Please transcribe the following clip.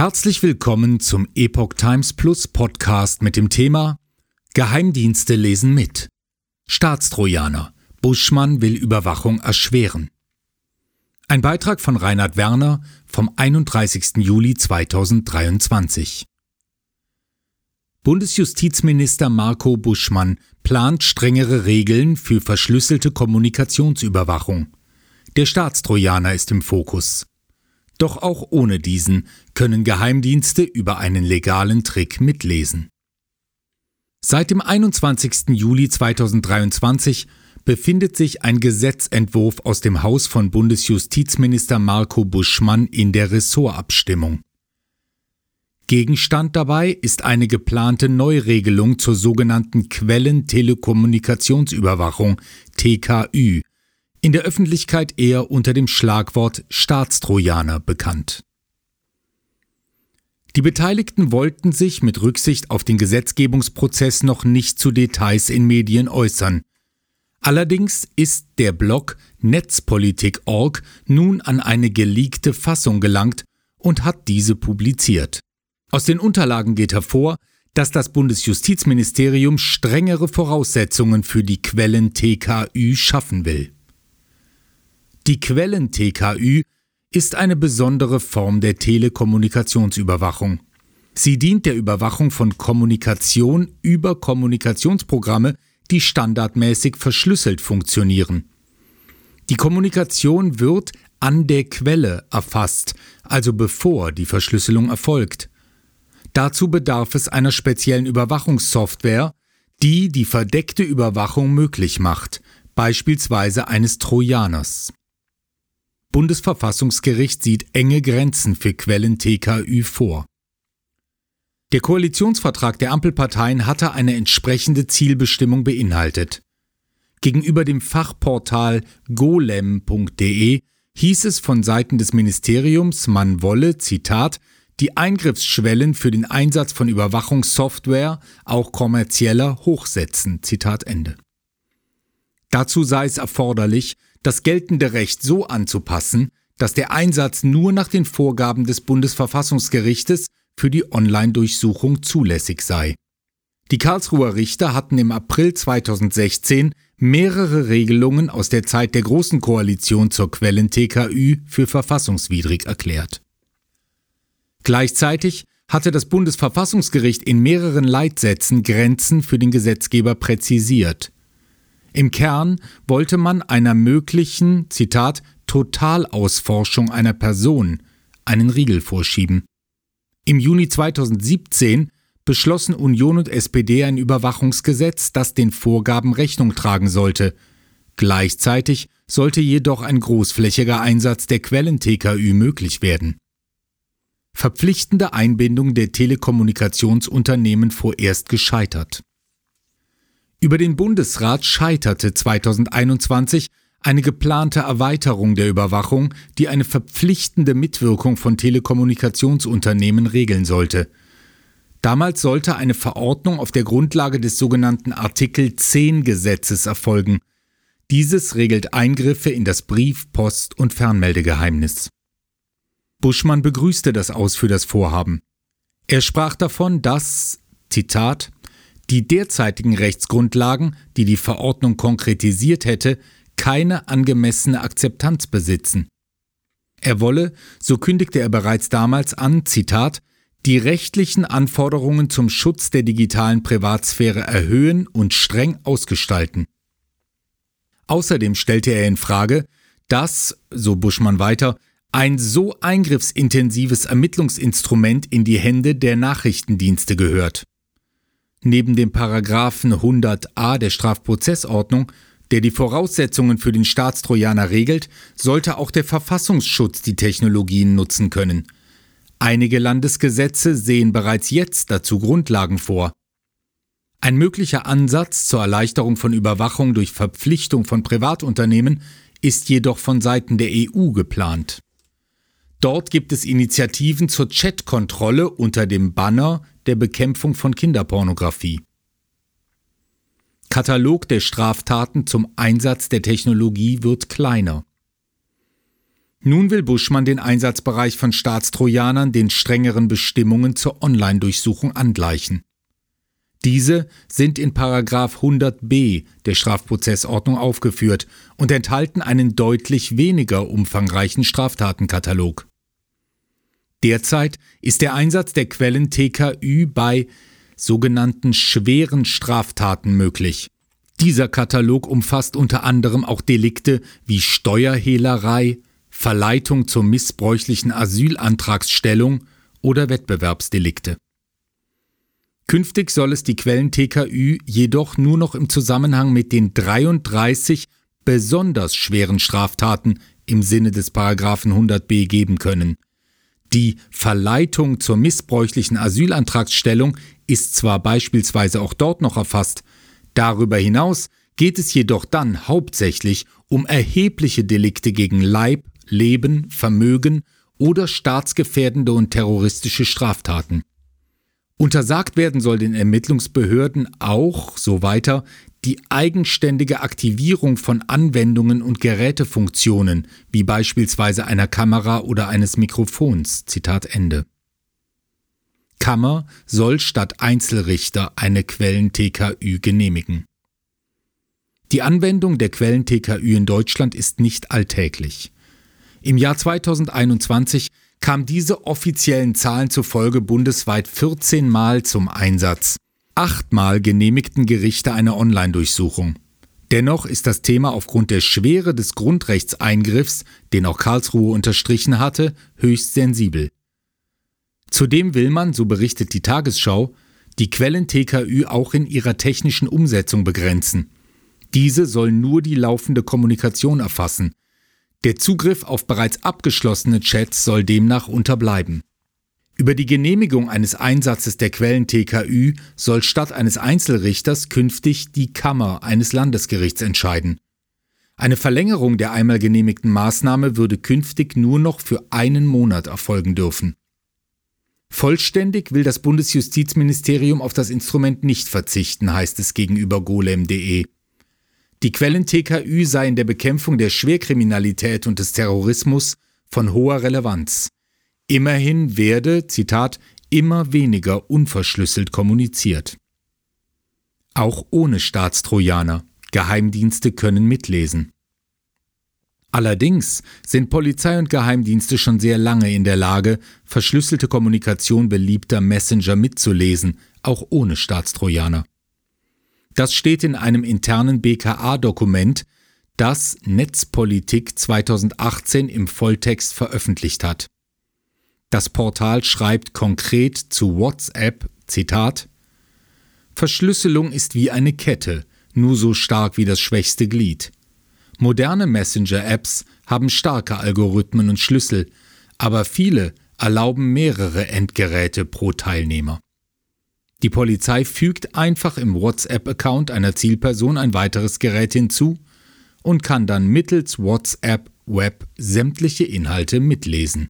Herzlich willkommen zum Epoch Times Plus Podcast mit dem Thema Geheimdienste lesen mit. Staatstrojaner. Buschmann will Überwachung erschweren. Ein Beitrag von Reinhard Werner vom 31. Juli 2023. Bundesjustizminister Marco Buschmann plant strengere Regeln für verschlüsselte Kommunikationsüberwachung. Der Staatstrojaner ist im Fokus. Doch auch ohne diesen können Geheimdienste über einen legalen Trick mitlesen. Seit dem 21. Juli 2023 befindet sich ein Gesetzentwurf aus dem Haus von Bundesjustizminister Marco Buschmann in der Ressortabstimmung. Gegenstand dabei ist eine geplante Neuregelung zur sogenannten Quellentelekommunikationsüberwachung TKÜ, in der Öffentlichkeit eher unter dem Schlagwort Staatstrojaner bekannt. Die Beteiligten wollten sich mit Rücksicht auf den Gesetzgebungsprozess noch nicht zu Details in Medien äußern. Allerdings ist der Blog Netzpolitik.org nun an eine geleakte Fassung gelangt und hat diese publiziert. Aus den Unterlagen geht hervor, dass das Bundesjustizministerium strengere Voraussetzungen für die Quellen TKÜ schaffen will. Die Quellen-TKÜ ist eine besondere Form der Telekommunikationsüberwachung. Sie dient der Überwachung von Kommunikation über Kommunikationsprogramme, die standardmäßig verschlüsselt funktionieren. Die Kommunikation wird an der Quelle erfasst, also bevor die Verschlüsselung erfolgt. Dazu bedarf es einer speziellen Überwachungssoftware, die die verdeckte Überwachung möglich macht, beispielsweise eines Trojaners. Bundesverfassungsgericht sieht enge Grenzen für Quellen TKÜ vor. Der Koalitionsvertrag der Ampelparteien hatte eine entsprechende Zielbestimmung beinhaltet. Gegenüber dem Fachportal golem.de hieß es von Seiten des Ministeriums, man wolle, Zitat, die Eingriffsschwellen für den Einsatz von Überwachungssoftware, auch kommerzieller, hochsetzen. Zitat Ende. Dazu sei es erforderlich, das geltende Recht so anzupassen, dass der Einsatz nur nach den Vorgaben des Bundesverfassungsgerichtes für die Online-Durchsuchung zulässig sei. Die Karlsruher Richter hatten im April 2016 mehrere Regelungen aus der Zeit der Großen Koalition zur Quellen-TKÜ für verfassungswidrig erklärt. Gleichzeitig hatte das Bundesverfassungsgericht in mehreren Leitsätzen Grenzen für den Gesetzgeber präzisiert. Im Kern wollte man einer möglichen, Zitat, Totalausforschung einer Person einen Riegel vorschieben. Im Juni 2017 beschlossen Union und SPD ein Überwachungsgesetz, das den Vorgaben Rechnung tragen sollte. Gleichzeitig sollte jedoch ein großflächiger Einsatz der Quellen-TKÜ möglich werden. Verpflichtende Einbindung der Telekommunikationsunternehmen vorerst gescheitert. Über den Bundesrat scheiterte 2021 eine geplante Erweiterung der Überwachung, die eine verpflichtende Mitwirkung von Telekommunikationsunternehmen regeln sollte. Damals sollte eine Verordnung auf der Grundlage des sogenannten Artikel 10 Gesetzes erfolgen. Dieses regelt Eingriffe in das Brief-, Post- und Fernmeldegeheimnis. Buschmann begrüßte das Aus für das Vorhaben. Er sprach davon, dass, Zitat, die derzeitigen Rechtsgrundlagen, die die Verordnung konkretisiert hätte, keine angemessene Akzeptanz besitzen. Er wolle, so kündigte er bereits damals an, Zitat, die rechtlichen Anforderungen zum Schutz der digitalen Privatsphäre erhöhen und streng ausgestalten. Außerdem stellte er in Frage, dass, so Buschmann weiter, ein so eingriffsintensives Ermittlungsinstrument in die Hände der Nachrichtendienste gehört. Neben dem Paragraphen 100a der Strafprozessordnung, der die Voraussetzungen für den Staatstrojaner regelt, sollte auch der Verfassungsschutz die Technologien nutzen können. Einige Landesgesetze sehen bereits jetzt dazu Grundlagen vor. Ein möglicher Ansatz zur Erleichterung von Überwachung durch Verpflichtung von Privatunternehmen ist jedoch von Seiten der EU geplant. Dort gibt es Initiativen zur Chatkontrolle unter dem Banner der Bekämpfung von Kinderpornografie. Katalog der Straftaten zum Einsatz der Technologie wird kleiner. Nun will Buschmann den Einsatzbereich von Staatstrojanern den strengeren Bestimmungen zur Online-Durchsuchung angleichen. Diese sind in Paragraf 100b der Strafprozessordnung aufgeführt und enthalten einen deutlich weniger umfangreichen Straftatenkatalog. Derzeit ist der Einsatz der Quellen TKÜ bei sogenannten schweren Straftaten möglich. Dieser Katalog umfasst unter anderem auch Delikte wie Steuerhehlerei, Verleitung zur missbräuchlichen Asylantragsstellung oder Wettbewerbsdelikte. Künftig soll es die Quellen TKÜ jedoch nur noch im Zusammenhang mit den 33 besonders schweren Straftaten im Sinne des Paragraphen 100b geben können. Die Verleitung zur missbräuchlichen Asylantragsstellung ist zwar beispielsweise auch dort noch erfasst, darüber hinaus geht es jedoch dann hauptsächlich um erhebliche Delikte gegen Leib, Leben, Vermögen oder staatsgefährdende und terroristische Straftaten. Untersagt werden soll den Ermittlungsbehörden auch, so weiter, die eigenständige Aktivierung von Anwendungen und Gerätefunktionen, wie beispielsweise einer Kamera oder eines Mikrofons. Zitat Ende. Kammer soll statt Einzelrichter eine Quellen-TKÜ genehmigen. Die Anwendung der Quellen-TKÜ in Deutschland ist nicht alltäglich. Im Jahr 2021 kam diese offiziellen Zahlen zufolge bundesweit 14 Mal zum Einsatz. Achtmal genehmigten Gerichte eine Online-Durchsuchung. Dennoch ist das Thema aufgrund der Schwere des Grundrechtseingriffs, den auch Karlsruhe unterstrichen hatte, höchst sensibel. Zudem will man, so berichtet die Tagesschau, die Quellen TKÜ auch in ihrer technischen Umsetzung begrenzen. Diese soll nur die laufende Kommunikation erfassen, der Zugriff auf bereits abgeschlossene Chats soll demnach unterbleiben. Über die Genehmigung eines Einsatzes der Quellen TKÜ soll statt eines Einzelrichters künftig die Kammer eines Landesgerichts entscheiden. Eine Verlängerung der einmal genehmigten Maßnahme würde künftig nur noch für einen Monat erfolgen dürfen. Vollständig will das Bundesjustizministerium auf das Instrument nicht verzichten, heißt es gegenüber golem.de. Die Quellen TKÜ sei in der Bekämpfung der Schwerkriminalität und des Terrorismus von hoher Relevanz. Immerhin werde, Zitat, immer weniger unverschlüsselt kommuniziert. Auch ohne Staatstrojaner. Geheimdienste können mitlesen. Allerdings sind Polizei und Geheimdienste schon sehr lange in der Lage, verschlüsselte Kommunikation beliebter Messenger mitzulesen, auch ohne Staatstrojaner. Das steht in einem internen BKA-Dokument, das Netzpolitik 2018 im Volltext veröffentlicht hat. Das Portal schreibt konkret zu WhatsApp, Zitat, Verschlüsselung ist wie eine Kette, nur so stark wie das schwächste Glied. Moderne Messenger-Apps haben starke Algorithmen und Schlüssel, aber viele erlauben mehrere Endgeräte pro Teilnehmer. Die Polizei fügt einfach im WhatsApp-Account einer Zielperson ein weiteres Gerät hinzu und kann dann mittels WhatsApp Web sämtliche Inhalte mitlesen